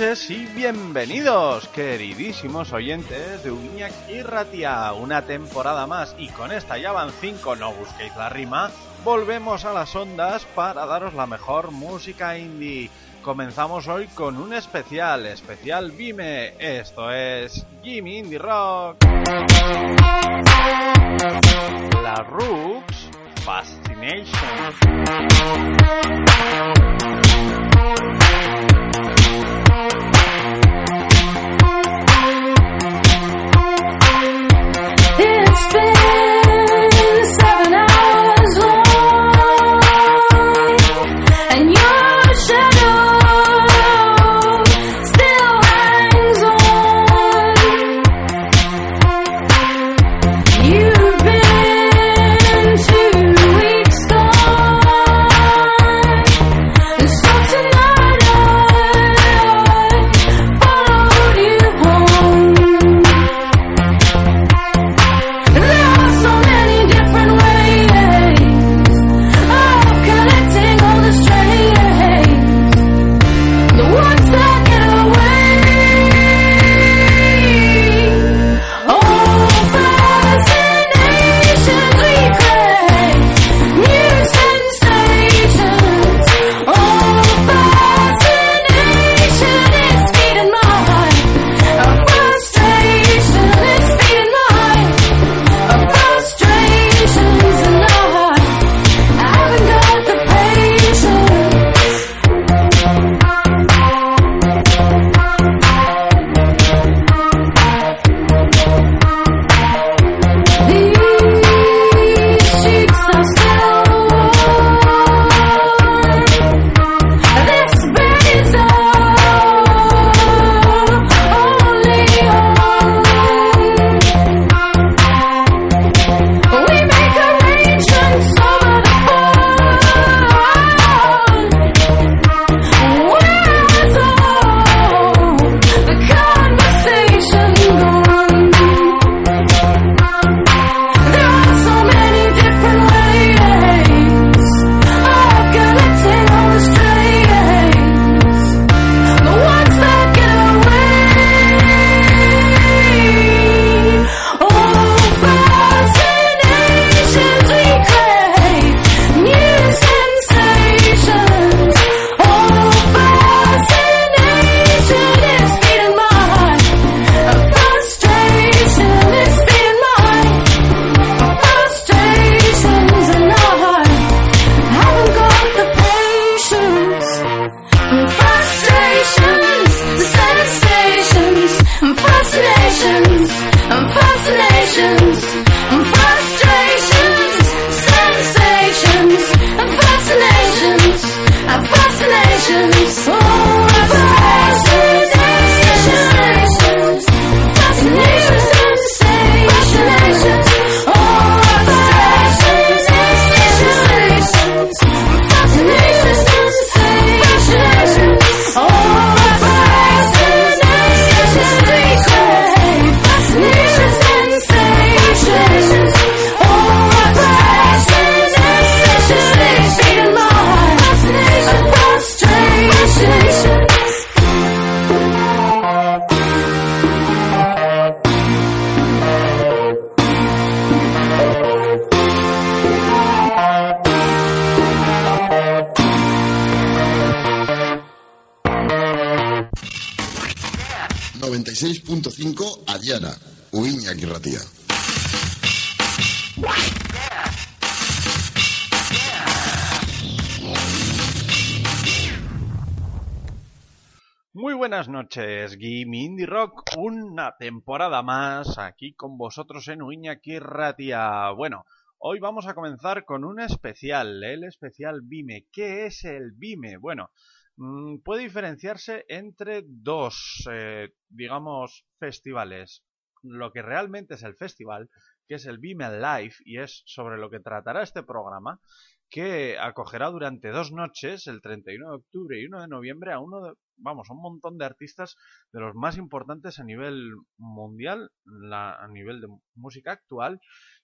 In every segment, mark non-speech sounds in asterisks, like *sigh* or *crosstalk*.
y bienvenidos, queridísimos oyentes de Uñac y Ratia. Una temporada más y con esta ya van cinco, no busquéis la rima. Volvemos a las ondas para daros la mejor música indie. Comenzamos hoy con un especial, especial Vime. Esto es Jimmy Indie Rock. La Rooks Fascination. Noches, Gimme Indie Rock, una temporada más aquí con vosotros en Uiñaki Ratia. Bueno, hoy vamos a comenzar con un especial, el especial Vime. ¿Qué es el Vime? Bueno, mm, puede diferenciarse entre dos, eh, digamos, festivales. lo que realmente es el festival, que es el Vime Live, y es sobre lo que tratará este programa, que acogerá durante dos noches, el 31 de octubre y 1 de noviembre, a uno de, vamos, un montón de artistas de los más importantes a nivel mundial, a nivel de música actual.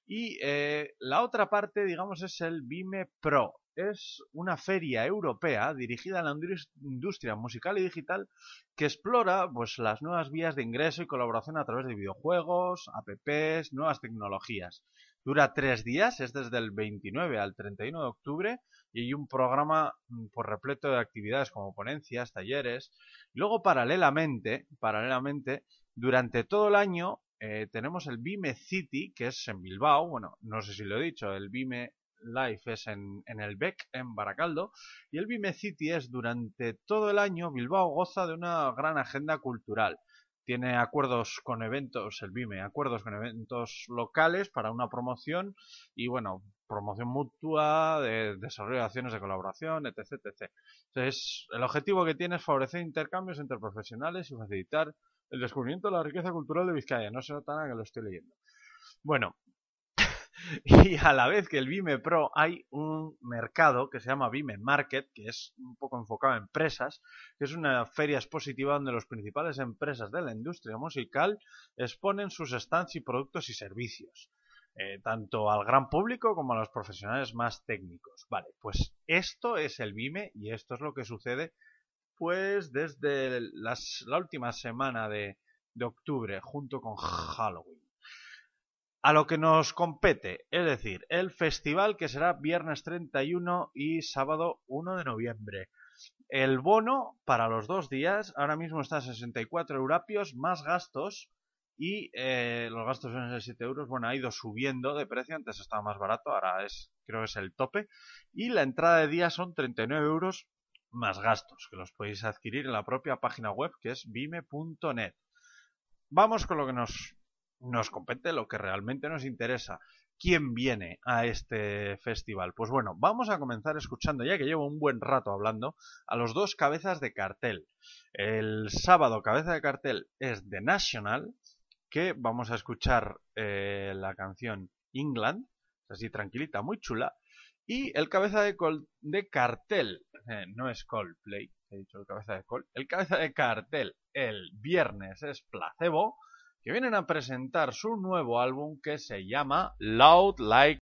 Y eh, la otra parte, digamos, es el Vime Pro. Es una feria europea dirigida a la industria musical y digital que explora pues, las nuevas vías de ingreso y colaboración a través de videojuegos, apps, nuevas tecnologías. Dura tres días, es desde el 29 al 31 de octubre y hay un programa mm, por repleto de actividades como ponencias, talleres. Luego, paralelamente, paralelamente, durante todo el año eh, tenemos el Vime City, que es en Bilbao. Bueno, no sé si lo he dicho, el Vime Life es en, en, el BEC, en Baracaldo, y el Vime City es durante todo el año, Bilbao goza de una gran agenda cultural tiene acuerdos con eventos, el BIME, acuerdos con eventos locales para una promoción y, bueno, promoción mutua, de desarrollo de acciones de colaboración, etc. etc. Entonces, el objetivo que tiene es favorecer intercambios entre profesionales y facilitar el descubrimiento de la riqueza cultural de Vizcaya. No se nota nada que lo estoy leyendo. Bueno, *laughs* y a la vez que el Vime Pro hay un mercado que se llama Vime Market, que es un poco enfocado a empresas, que es una feria expositiva donde las principales empresas de la industria musical exponen sus stands y productos y servicios. Eh, tanto al gran público como a los profesionales más técnicos. Vale, pues esto es el Vime y esto es lo que sucede pues desde la última semana de octubre junto con Halloween a lo que nos compete, es decir, el festival que será viernes 31 y sábado 1 de noviembre. El bono para los dos días ahora mismo está a 64 eurapios más gastos y eh, los gastos son de 7 euros. Bueno, ha ido subiendo de precio, antes estaba más barato, ahora es creo que es el tope. Y la entrada de día son 39 euros más gastos, que los podéis adquirir en la propia página web que es vime.net. Vamos con lo que nos nos compete lo que realmente nos interesa. ¿Quién viene a este festival? Pues bueno, vamos a comenzar escuchando, ya que llevo un buen rato hablando, a los dos cabezas de cartel. El sábado cabeza de cartel es The National, que vamos a escuchar eh, la canción England, así tranquilita, muy chula. Y el cabeza de, de cartel, eh, no es Coldplay, he dicho el cabeza de Cold, el cabeza de cartel el viernes es Placebo que vienen a presentar su nuevo álbum que se llama Loud Like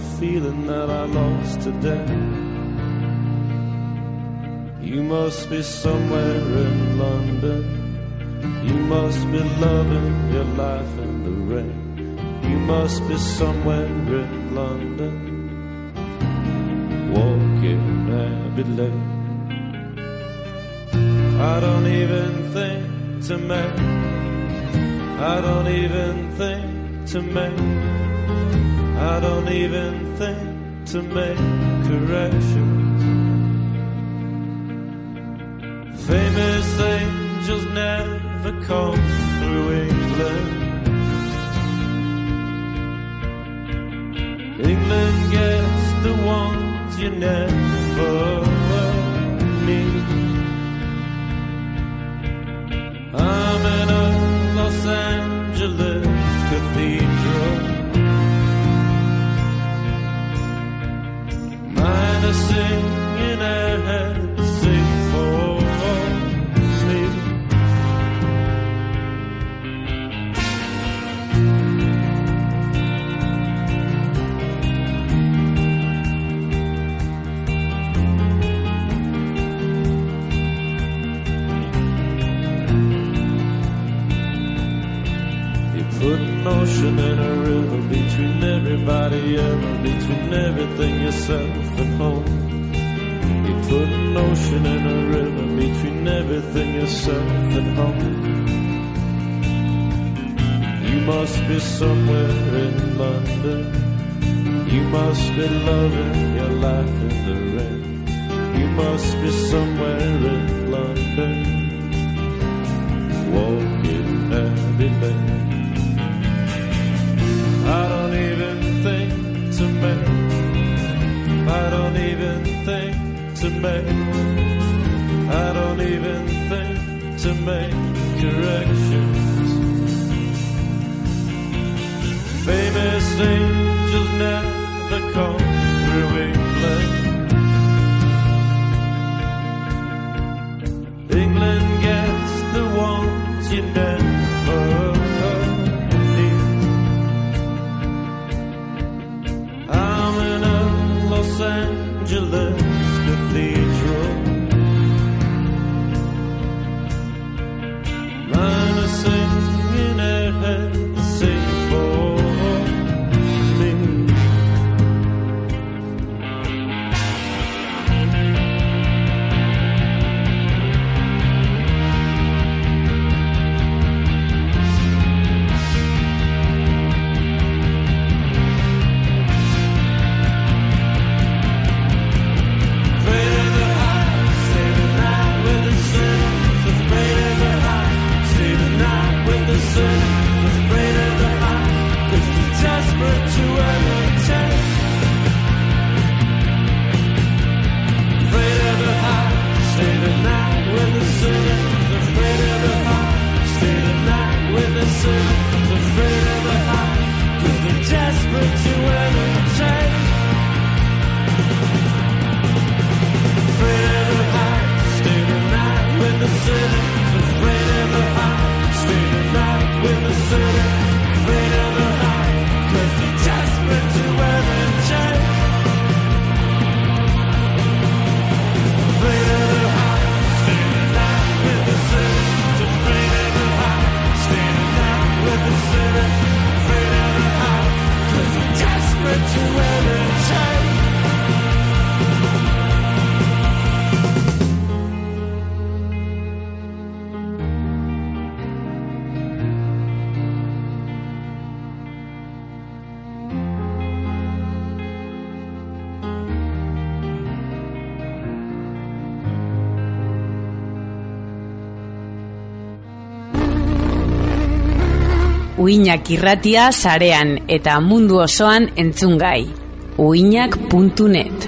the feeling that I lost today. You must be somewhere in London. You must be loving your life in the rain. You must be somewhere in London. Walking Abbey Lane. I don't even think to make. I don't even think to make I don't even think to make corrections. Famous angels never come through England. England gets the ones you never need. I'm in a Los Angeles. Uinak irratia sarean eta mundu osoan entzungai. uinak.net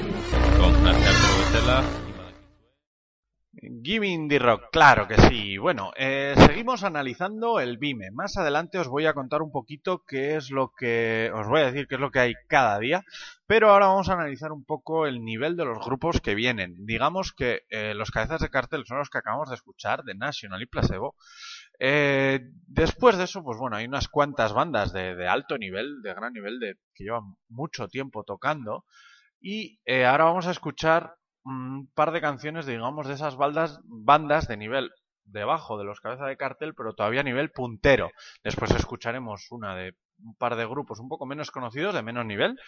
Giving the Rock, claro que sí. Bueno, eh, seguimos analizando el BIME. Más adelante os voy a contar un poquito qué es lo que... Os voy a decir qué es lo que hay cada día. Pero ahora vamos a analizar un poco el nivel de los grupos que vienen. Digamos que eh, los cabezas de cartel son los que acabamos de escuchar, de National y Placebo. Eh, después de eso, pues bueno, hay unas cuantas bandas de, alto nivel, de gran nivel, de, que llevan mucho tiempo tocando. Y eh, ahora vamos a escuchar un par de canciones, digamos, de esas bandas, bandas de nivel debajo de los cabezas de cartel, pero todavía a nivel puntero. Después escucharemos una de un par de grupos un poco menos conocidos, de menos nivel,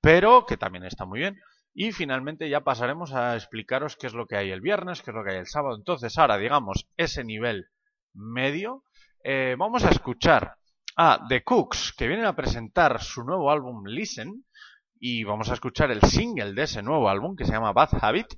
pero que también está muy bien. Y finalmente ya pasaremos a explicaros qué es lo que hay el viernes, qué es lo que hay el sábado. Entonces ahora, digamos, ese nivel medio, eh, vamos a escuchar a The Cooks, que vienen a presentar su nuevo álbum Listen, y vamos a escuchar el single de ese nuevo álbum que se llama Bad Habit.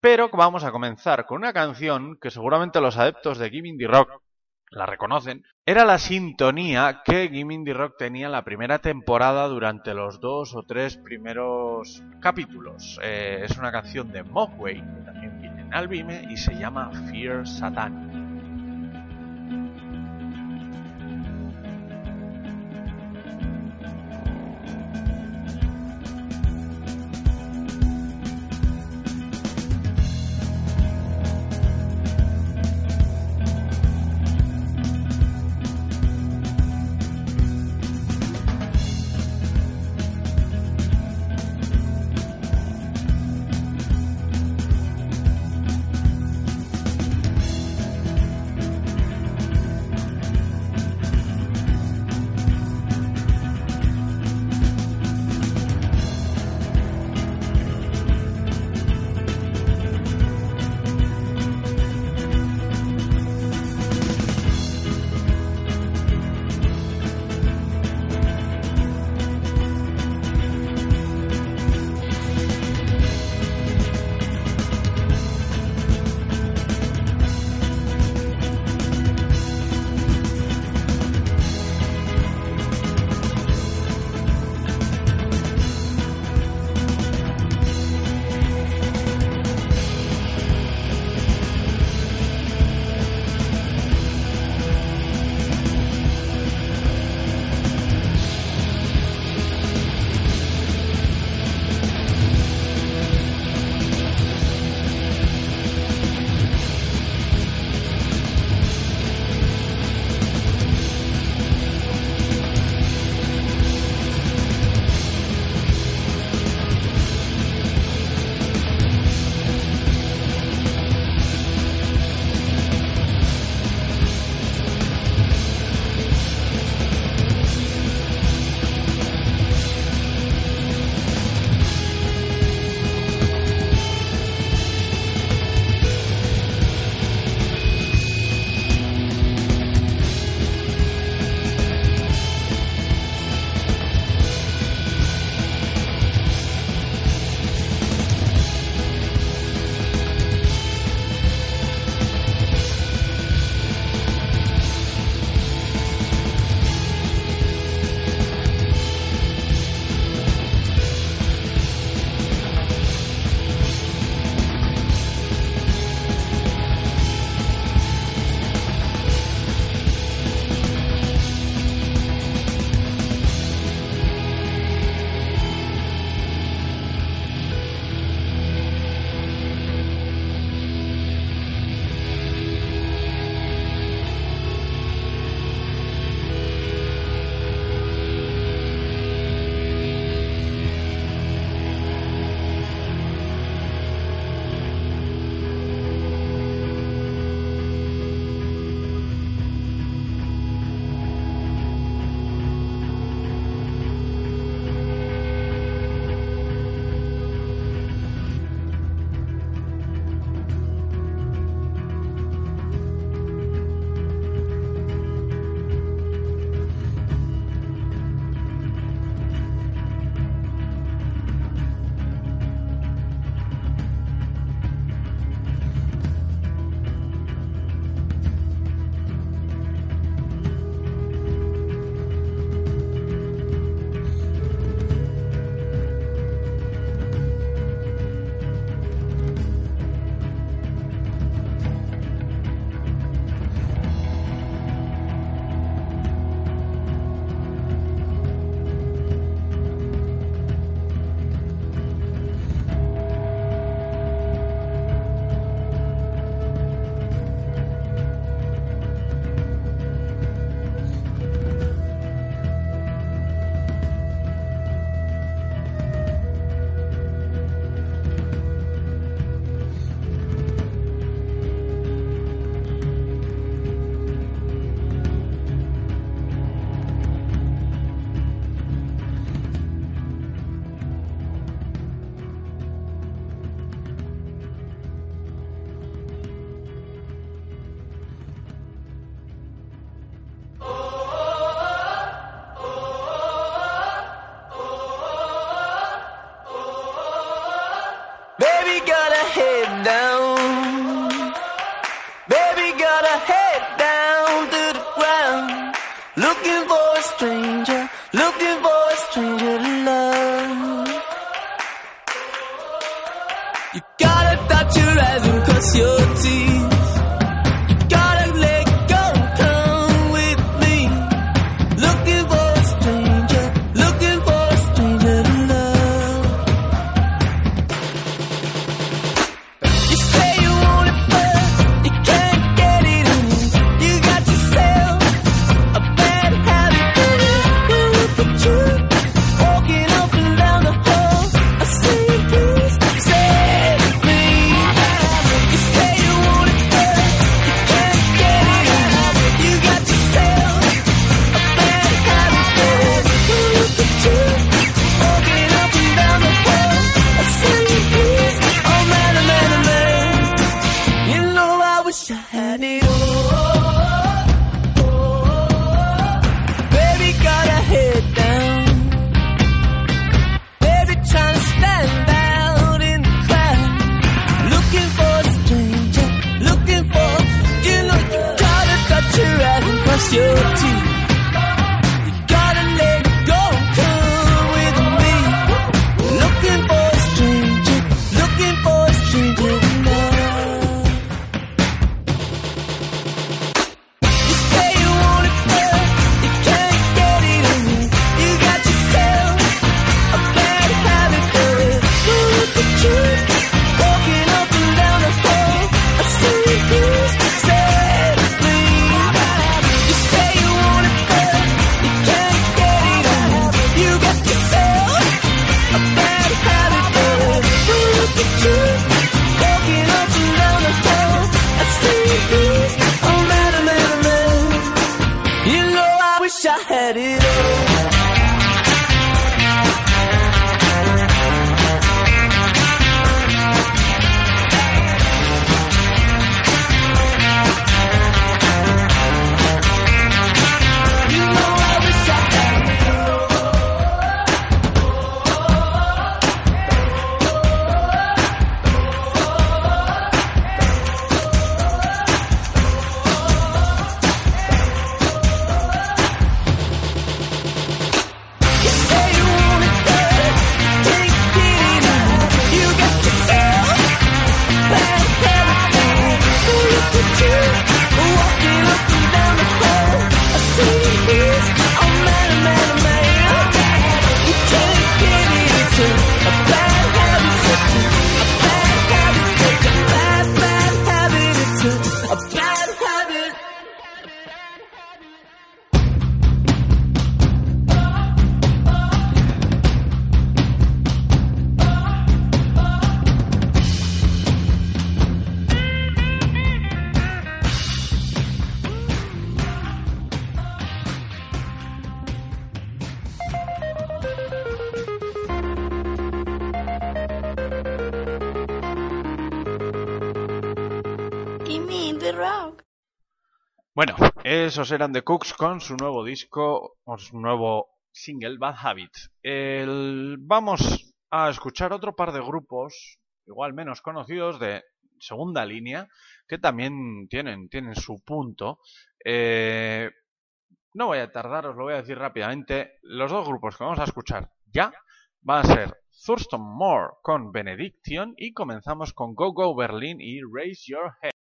Pero vamos a comenzar con una canción que seguramente los adeptos de Giving the Rock la reconocen. Era la sintonía que the Rock tenía en la primera temporada durante los dos o tres primeros capítulos. Eh, es una canción de Mogwai, que también viene en Albime, y se llama Fear Satan. 就请。Me, Bueno, esos eran The Cooks con su nuevo disco, o su nuevo single Bad Habit. Vamos a escuchar otro par de grupos, igual menos conocidos, de segunda línea, que también tienen, tienen su punto. Eh... No voy a tardar, os lo voy a decir rápidamente. Los dos grupos que vamos a escuchar ya van a ser Thurston Moore con Benediction y comenzamos con Go Go Berlin y Raise Your Head.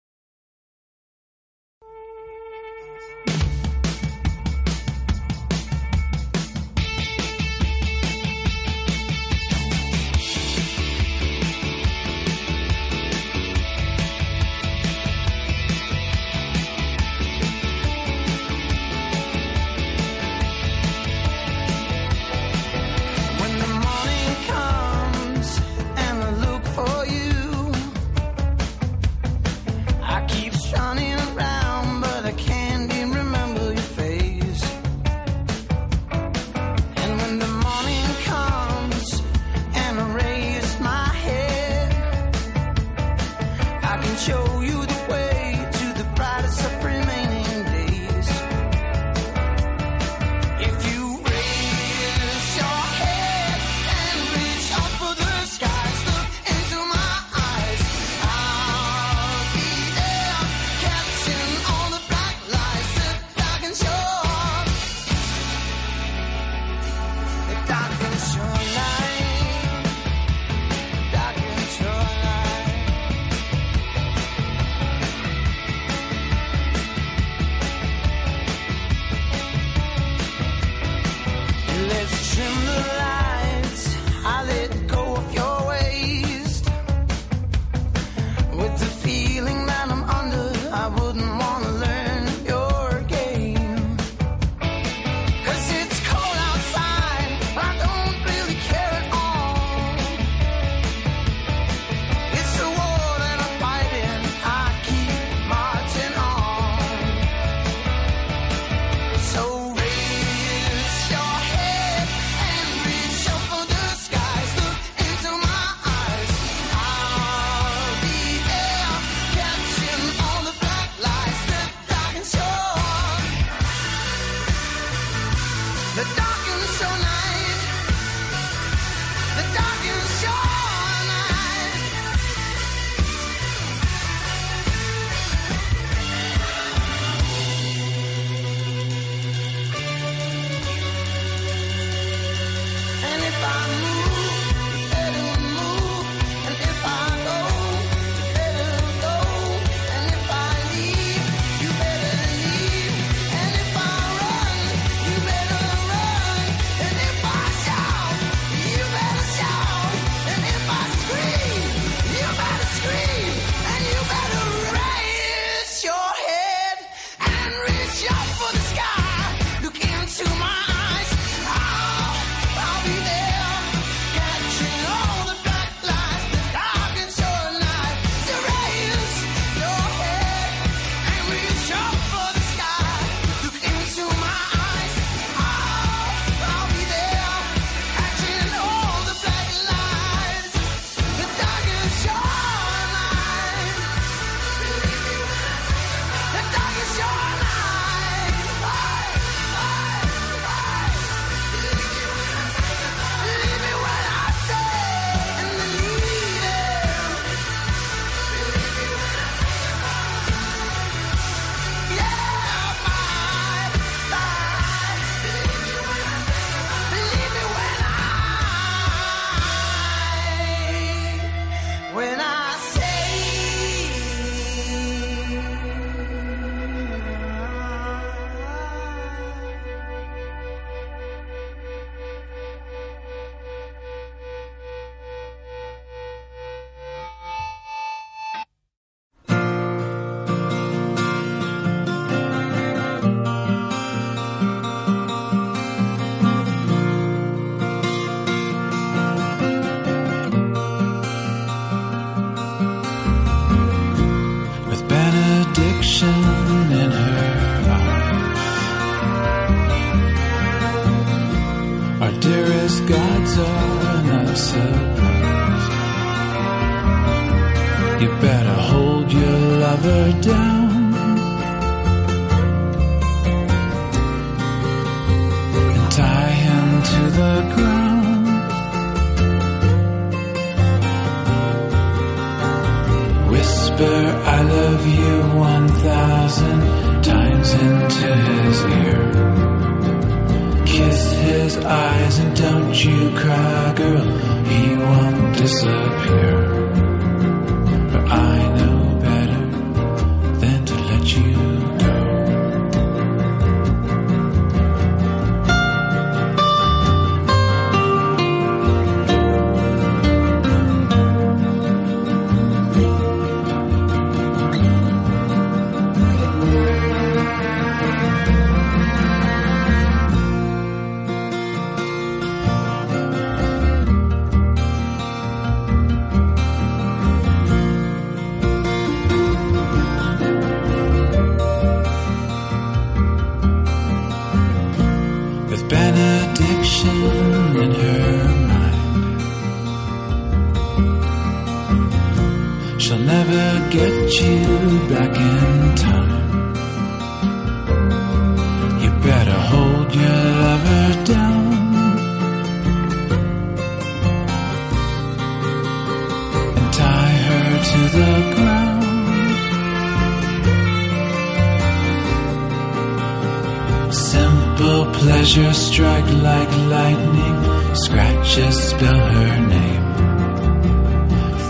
Pleasure struck like lightning, scratches spell her name.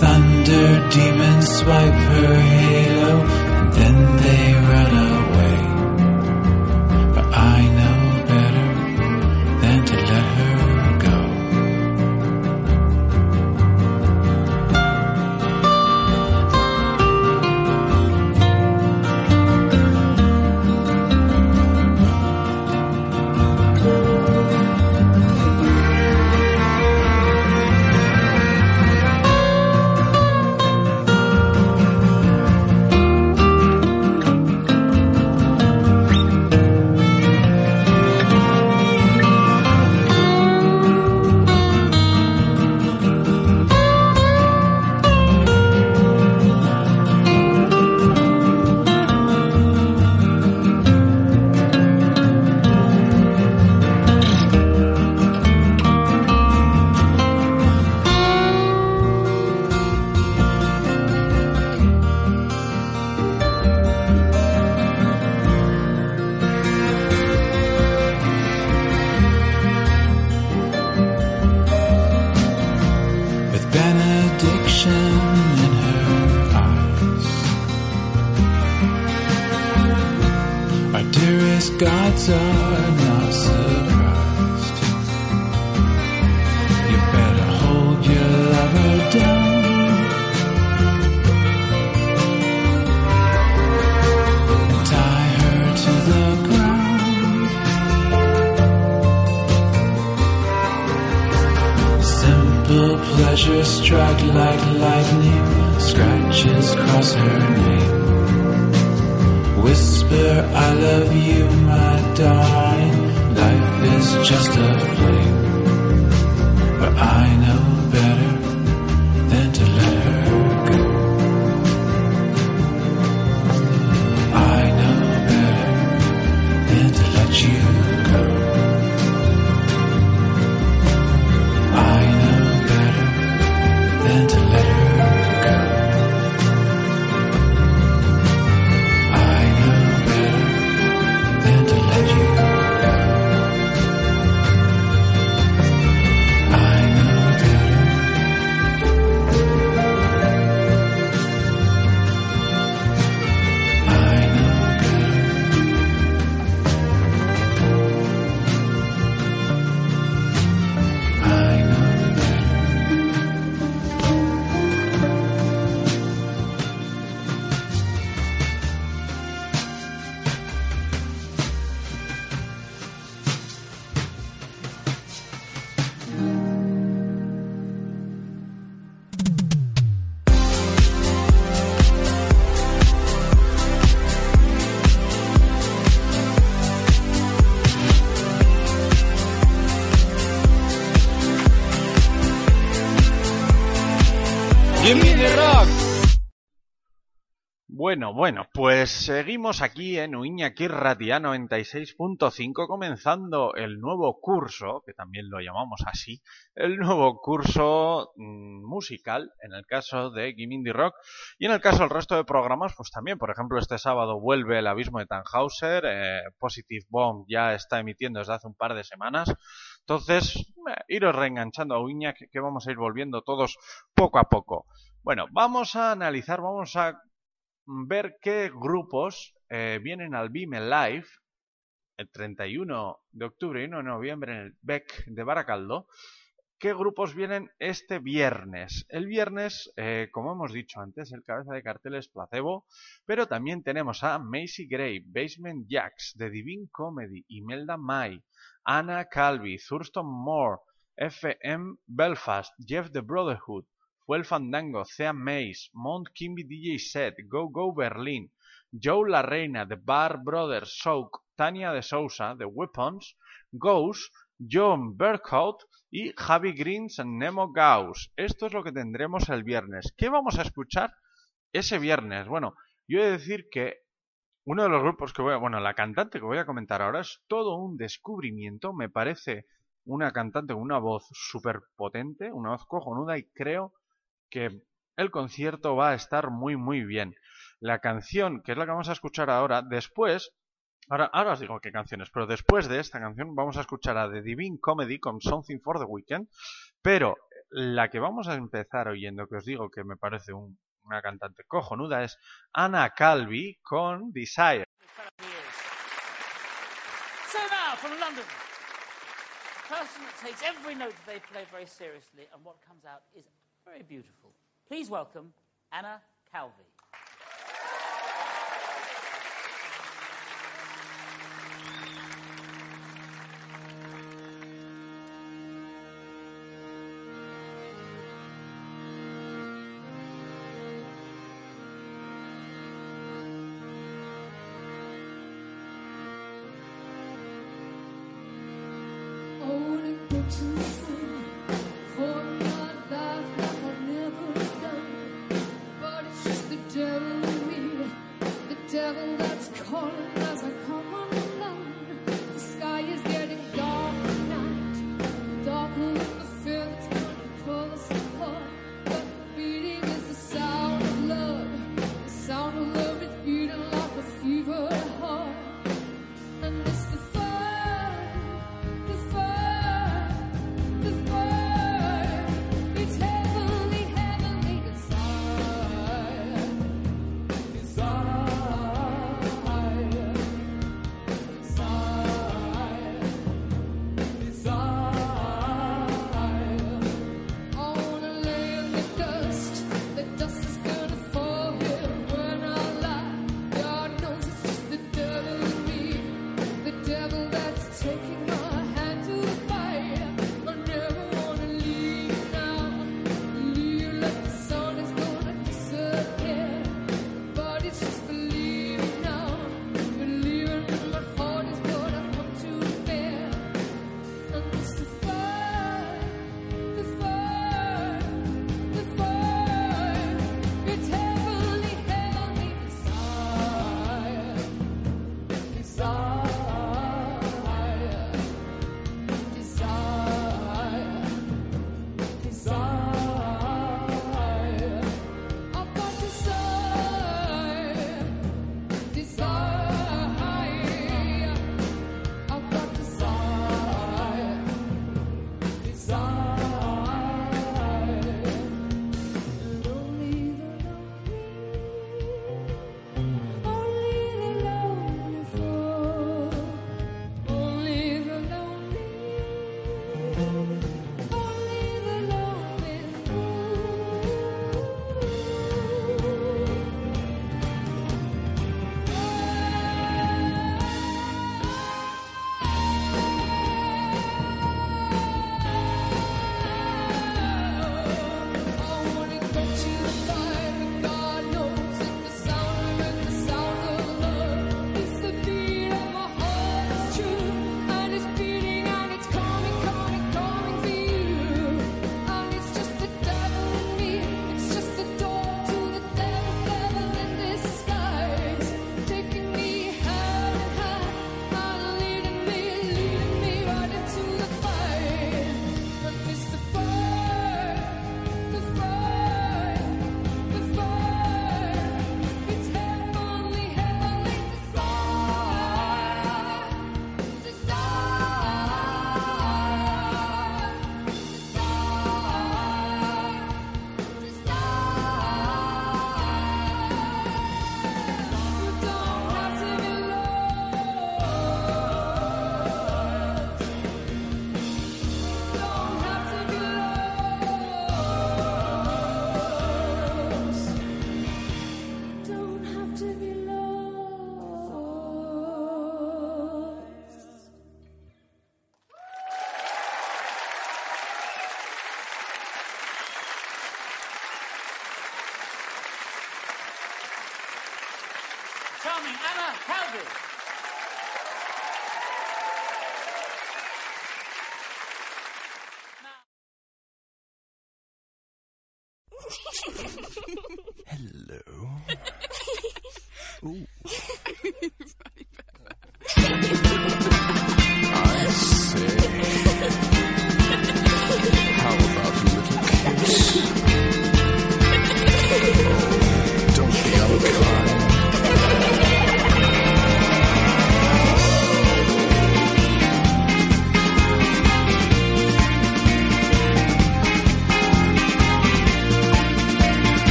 Thunder demons swipe her halo, and then they run away. Bueno, bueno, pues seguimos aquí en Uiñaki Ratia 96.5 comenzando el nuevo curso, que también lo llamamos así, el nuevo curso mm, musical, en el caso de Gimindi Rock, y en el caso del resto de programas, pues también, por ejemplo, este sábado vuelve El Abismo de Tannhauser, eh, Positive Bomb ya está emitiendo desde hace un par de semanas, entonces, eh, iros reenganchando a Uiña, que, que vamos a ir volviendo todos poco a poco. Bueno, vamos a analizar, vamos a ver qué grupos eh, vienen al BIM Live el 31 de octubre y 1 de noviembre en el BEC de Baracaldo. ¿Qué grupos vienen este viernes? El viernes, eh, como hemos dicho antes, el cabeza de cartel es Placebo, pero también tenemos a Macy Gray, Basement Jacks, The Divine Comedy, Imelda May, Anna Calvi, Thurston Moore, FM Belfast, Jeff the Brotherhood, Fuel Fandango, Thea Mace, Mount Kimby DJ Set, Go Go Berlin, Joe La Reina, The Bar Brothers, Soak, Tania de Sousa, The Weapons, Ghost, John Burkhout y Javi Greens Nemo Gauss. Esto es lo que tendremos el viernes. ¿Qué vamos a escuchar ese viernes? Bueno, yo he de decir que uno de los grupos que voy a... Bueno, la cantante que voy a comentar ahora es todo un descubrimiento. Me parece una cantante con una voz súper potente, una voz cojonuda y creo que el concierto va a estar muy muy bien. La canción, que es la que vamos a escuchar ahora, después, ahora, ahora os digo qué canciones, pero después de esta canción vamos a escuchar a The Divine Comedy con Something for the Weekend, pero la que vamos a empezar oyendo, que os digo que me parece un- una cantante cojonuda, es Anna Calvi con Desire. Person that takes every note they play very seriously, and what comes out is very beautiful. Please welcome Anna Calvi.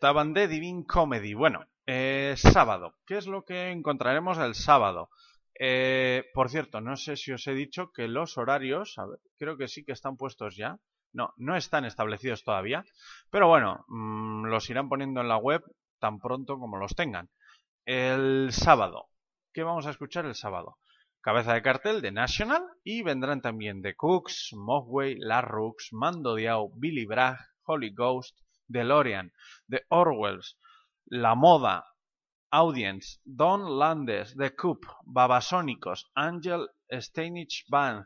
estaban de Divine Comedy. Bueno, eh, sábado. ¿Qué es lo que encontraremos el sábado? Eh, por cierto, no sé si os he dicho que los horarios, a ver, creo que sí que están puestos ya. No, no están establecidos todavía. Pero bueno, mm, los irán poniendo en la web tan pronto como los tengan. El sábado. ¿Qué vamos a escuchar el sábado? Cabeza de cartel de National y vendrán también The Cooks, Mogwai, La Rooks, Mando Diao, Billy Bragg, Holy Ghost, DeLorean. The Orwells, La Moda, Audience, Don Landes, The Coop, Babasónicos, Angel Steinich Band,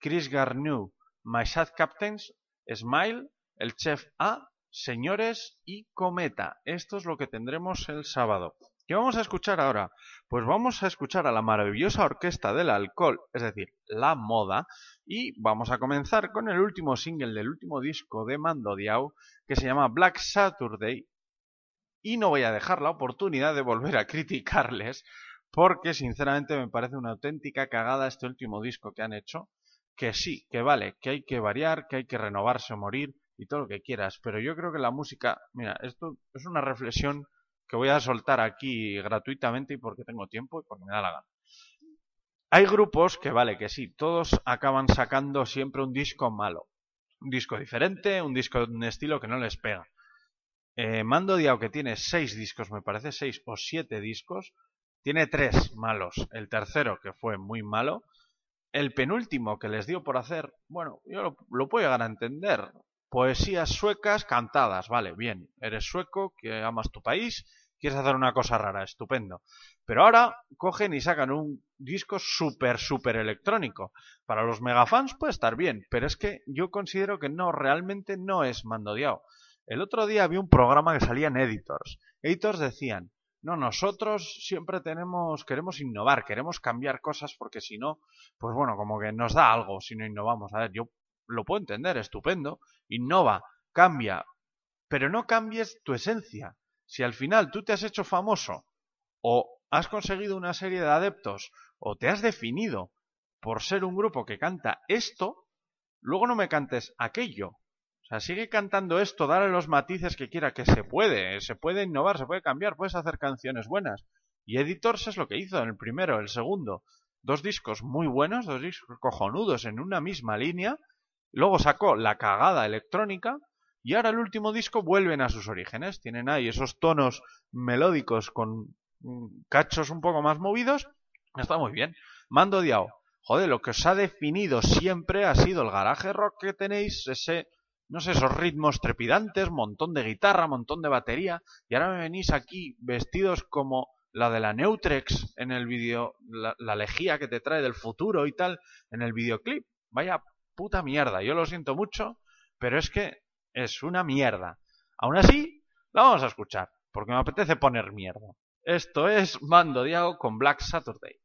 Chris Garneau, My Sad Captains, Smile, El Chef A, Señores y Cometa. Esto es lo que tendremos el sábado. ¿Qué vamos a escuchar ahora? Pues vamos a escuchar a la maravillosa orquesta del alcohol, es decir, la moda, y vamos a comenzar con el último single del último disco de Mando Diao, que se llama Black Saturday, y no voy a dejar la oportunidad de volver a criticarles, porque sinceramente me parece una auténtica cagada este último disco que han hecho, que sí, que vale, que hay que variar, que hay que renovarse o morir y todo lo que quieras, pero yo creo que la música, mira, esto es una reflexión que voy a soltar aquí gratuitamente y porque tengo tiempo y porque me da la gana. Hay grupos que vale, que sí, todos acaban sacando siempre un disco malo. Un disco diferente, un disco de un estilo que no les pega. Eh, Mando Diao, que tiene seis discos, me parece, seis o siete discos, tiene tres malos. El tercero, que fue muy malo. El penúltimo que les dio por hacer, bueno, yo lo, lo puedo llegar a entender. Poesías suecas cantadas, vale, bien. Eres sueco, que amas tu país, quieres hacer una cosa rara, estupendo. Pero ahora cogen y sacan un disco súper, súper electrónico. Para los megafans puede estar bien, pero es que yo considero que no, realmente no es Mando Diao. El otro día vi un programa que salía en Editors. Editors decían, no, nosotros siempre tenemos, queremos innovar, queremos cambiar cosas porque si no, pues bueno, como que nos da algo si no innovamos. A ver, yo lo puedo entender, estupendo, innova, cambia, pero no cambies tu esencia. Si al final tú te has hecho famoso o has conseguido una serie de adeptos o te has definido por ser un grupo que canta esto, luego no me cantes aquello. O sea, sigue cantando esto, dale los matices que quiera, que se puede, se puede innovar, se puede cambiar, puedes hacer canciones buenas. Y Editors es lo que hizo en el primero, el segundo. Dos discos muy buenos, dos discos cojonudos en una misma línea. Luego sacó la cagada electrónica y ahora el último disco vuelven a sus orígenes. Tienen ahí esos tonos melódicos con mm, cachos un poco más movidos. Está muy bien. Mando Diao. Joder, lo que os ha definido siempre ha sido el garaje rock que tenéis, ese, no sé, esos ritmos trepidantes, montón de guitarra, montón de batería, y ahora me venís aquí vestidos como la de la Neutrex en el vídeo, la, la lejía que te trae del futuro y tal, en el videoclip. Vaya puta mierda, yo lo siento mucho, pero es que es una mierda. Aún así, la vamos a escuchar, porque me apetece poner mierda. Esto es Mando Diao con Black Saturday.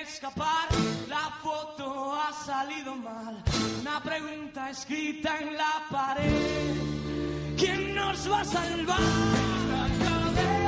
Escapar. La foto ha salido mal. Una pregunta escrita en la pared. ¿Quién nos va a salvar? La cadencia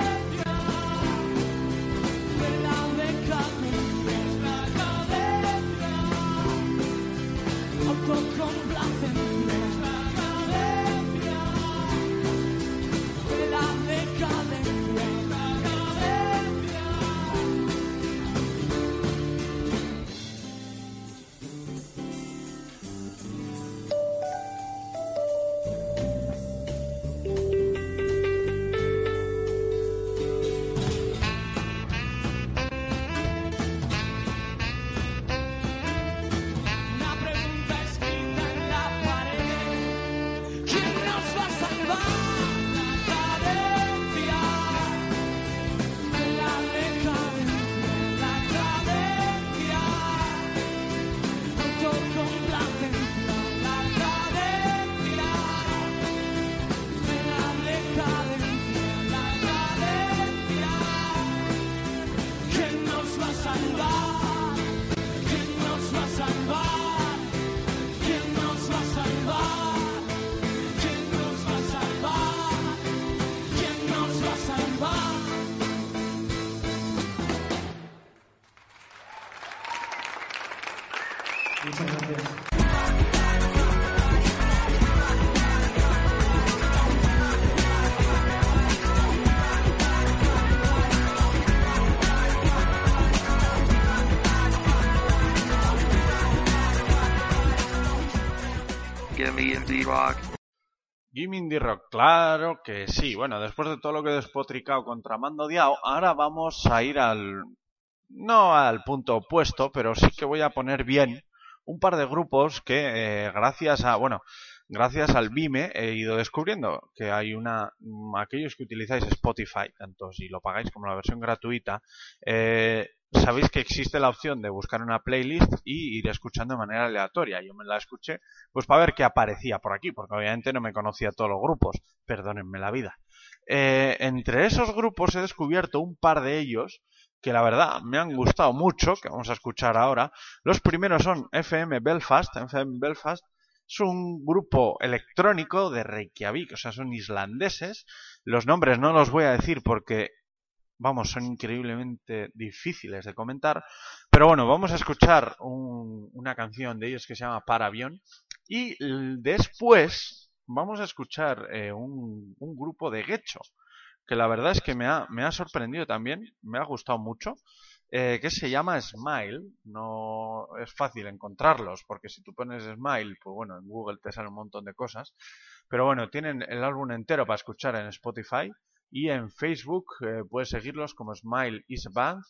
Indie Rock, claro que sí. Bueno, después de todo lo que he despotricado contra Mando Diao, ahora vamos a ir al... no al punto opuesto, pero sí que voy a poner bien un par de grupos que eh, gracias a... bueno, gracias al Vime he ido descubriendo que hay una... aquellos que utilizáis Spotify, tanto si lo pagáis como la versión gratuita, eh, sabéis que existe la opción de buscar una playlist y ir escuchando de manera aleatoria. Yo me la escuché pues para ver qué aparecía por aquí, porque obviamente no me conocía todos los grupos, perdónenme la vida. Eh, entre esos grupos he descubierto un par de ellos que la verdad me han gustado mucho, que vamos a escuchar ahora. Los primeros son FM Belfast. FM Belfast es un grupo electrónico de Reykjavik, o sea, son islandeses. Los nombres no los voy a decir porque vamos, son increíblemente difíciles de comentar. Pero bueno, vamos a escuchar un- una canción de ellos que se llama Paravión. Y l- después vamos a escuchar eh, un, grupo de Gecho, que la verdad es que me ha, me ha sorprendido también, me ha gustado mucho, eh, que se llama Smile. No es fácil encontrarlos, porque si tú pones Smile, pues bueno, en Google te sale un montón de cosas. Pero bueno, tienen el álbum entero para escuchar en Spotify y en Facebook eh, puedes seguirlos como Smile is a Band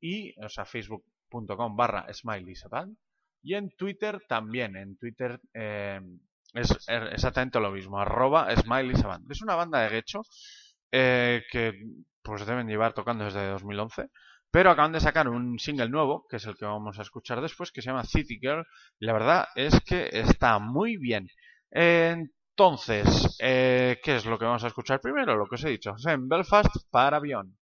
y, o sea, facebook.com barra Smile is a Band y en Twitter también, en Twitter eh, es er- exactamente lo mismo, arroba Smile is a Band. Es una banda de Gecho eh, que pues deben llevar tocando desde 2011 pero acaban de sacar un single nuevo, que es el que vamos a escuchar después, que se llama City Girl. Y la verdad es que está muy bien. Entonces, eh, ¿qué es lo que vamos a escuchar primero? Lo que os he dicho. En Belfast para avión.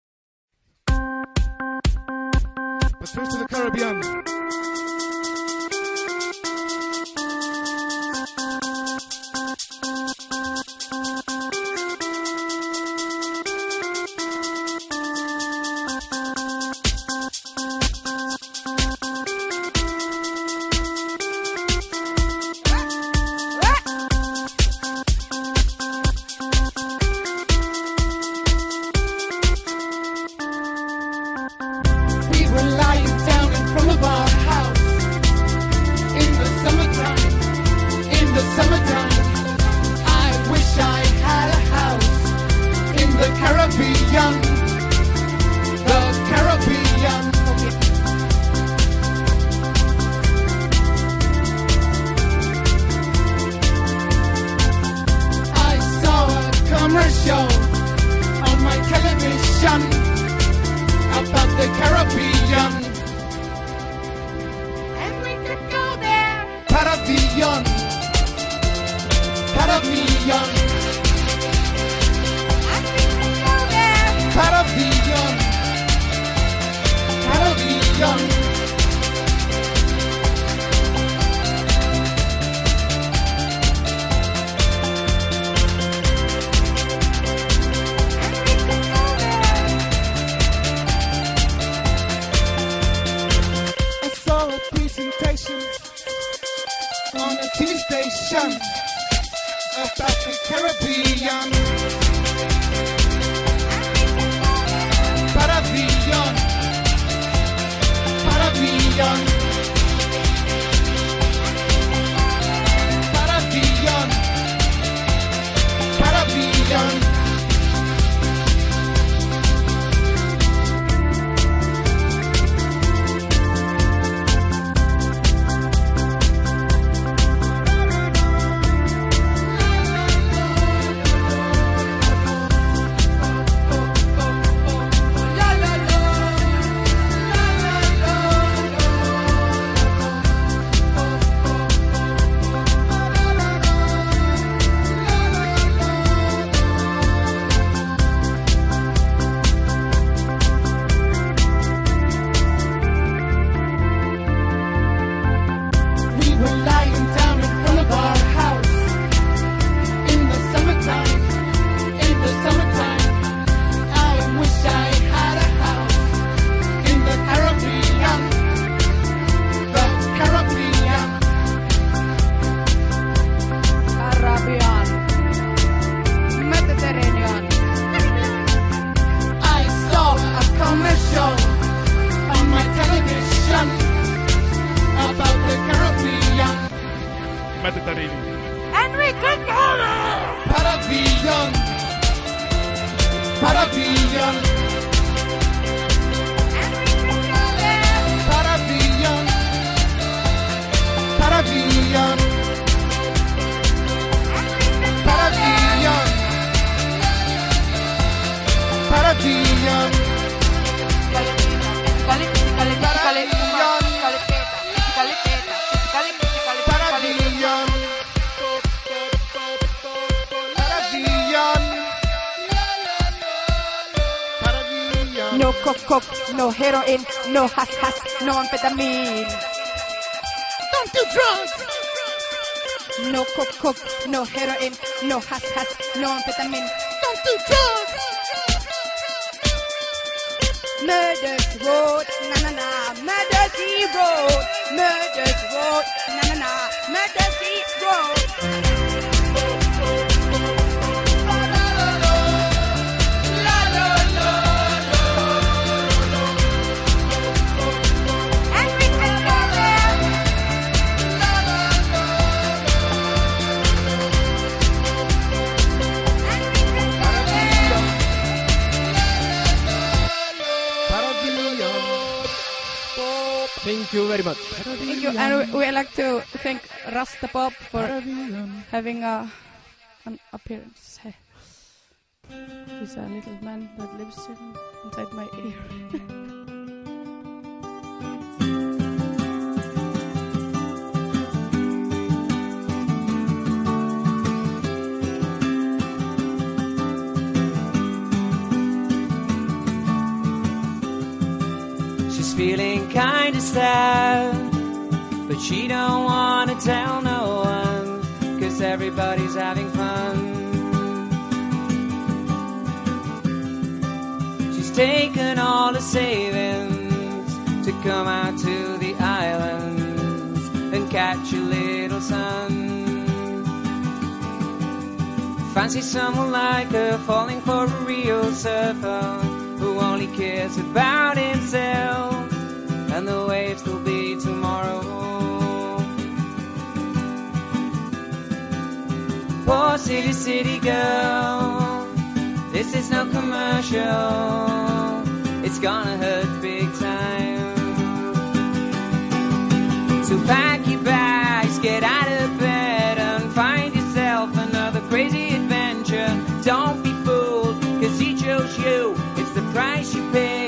No heroin, no hash, hash, no amphetamine. Don't do drugs. Murder's road, na na na. Murder's road, murder's road, na na na. Murder's you very much. Thank you, and we, we like to thank Rasta Pop for having a, an appearance. Hey. He's a little man that lives in, inside my ear. *laughs* feeling kinda sad, but she don't wanna tell no one, cause everybody's having fun. She's taken all the savings to come out to the islands and catch a little sun. Fancy someone like her falling for a real surfer who only cares about himself waves will be tomorrow. Poor city, city girl, this is no commercial. It's gonna hurt big time. So pack your bags, get out of bed, and find yourself another crazy adventure. Don't be fooled, cause he chose you. It's the price you pay.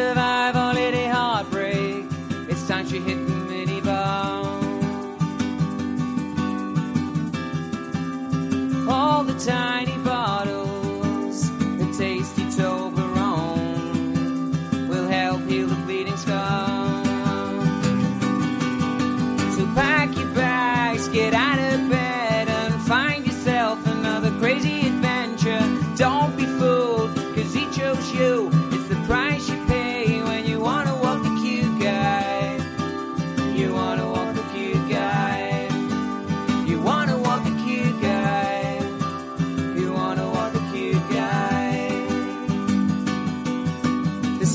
Survive lady heartbreak. It's time she hit the minibar. All the tiny bottles, the tasty Toblerone will help heal the bleeding scar. So pack your bags, get out of bed, and find yourself another crazy adventure. Don't be fooled, cause he chose you. It's the price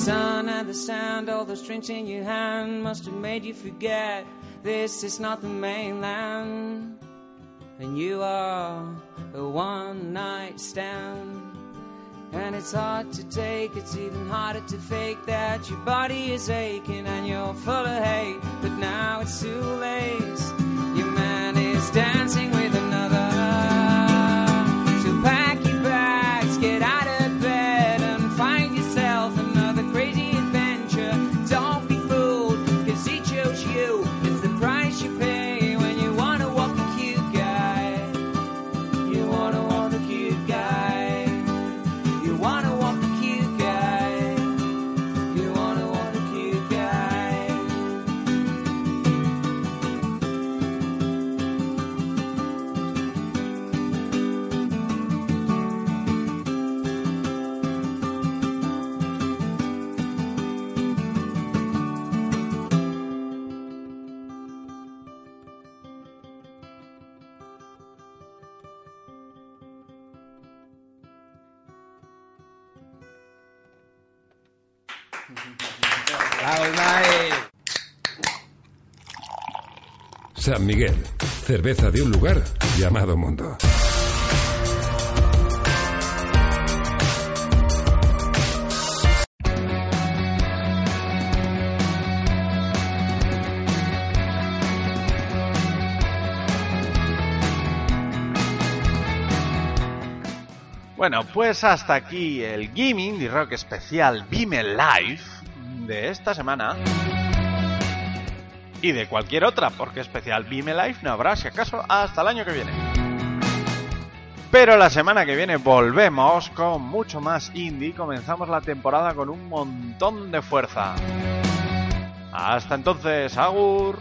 sun and the sound, all those drinks in your hand must have made you forget this is not the mainland. And you are a one night stand. And it's hard to take, it's even harder to fake that your body is aching and you're full of hate. But now it's too late. Your man is dancing with another. San Miguel, cerveza de un lugar llamado mundo. Bueno, pues hasta aquí el Gaming y Rock especial Vime Live de esta semana. Y de cualquier otra, porque especial Vime Live no habrá, si acaso, hasta el año que viene. Pero la semana que viene volvemos con mucho más indie. Comenzamos la temporada con un montón de fuerza. Hasta entonces, Agur.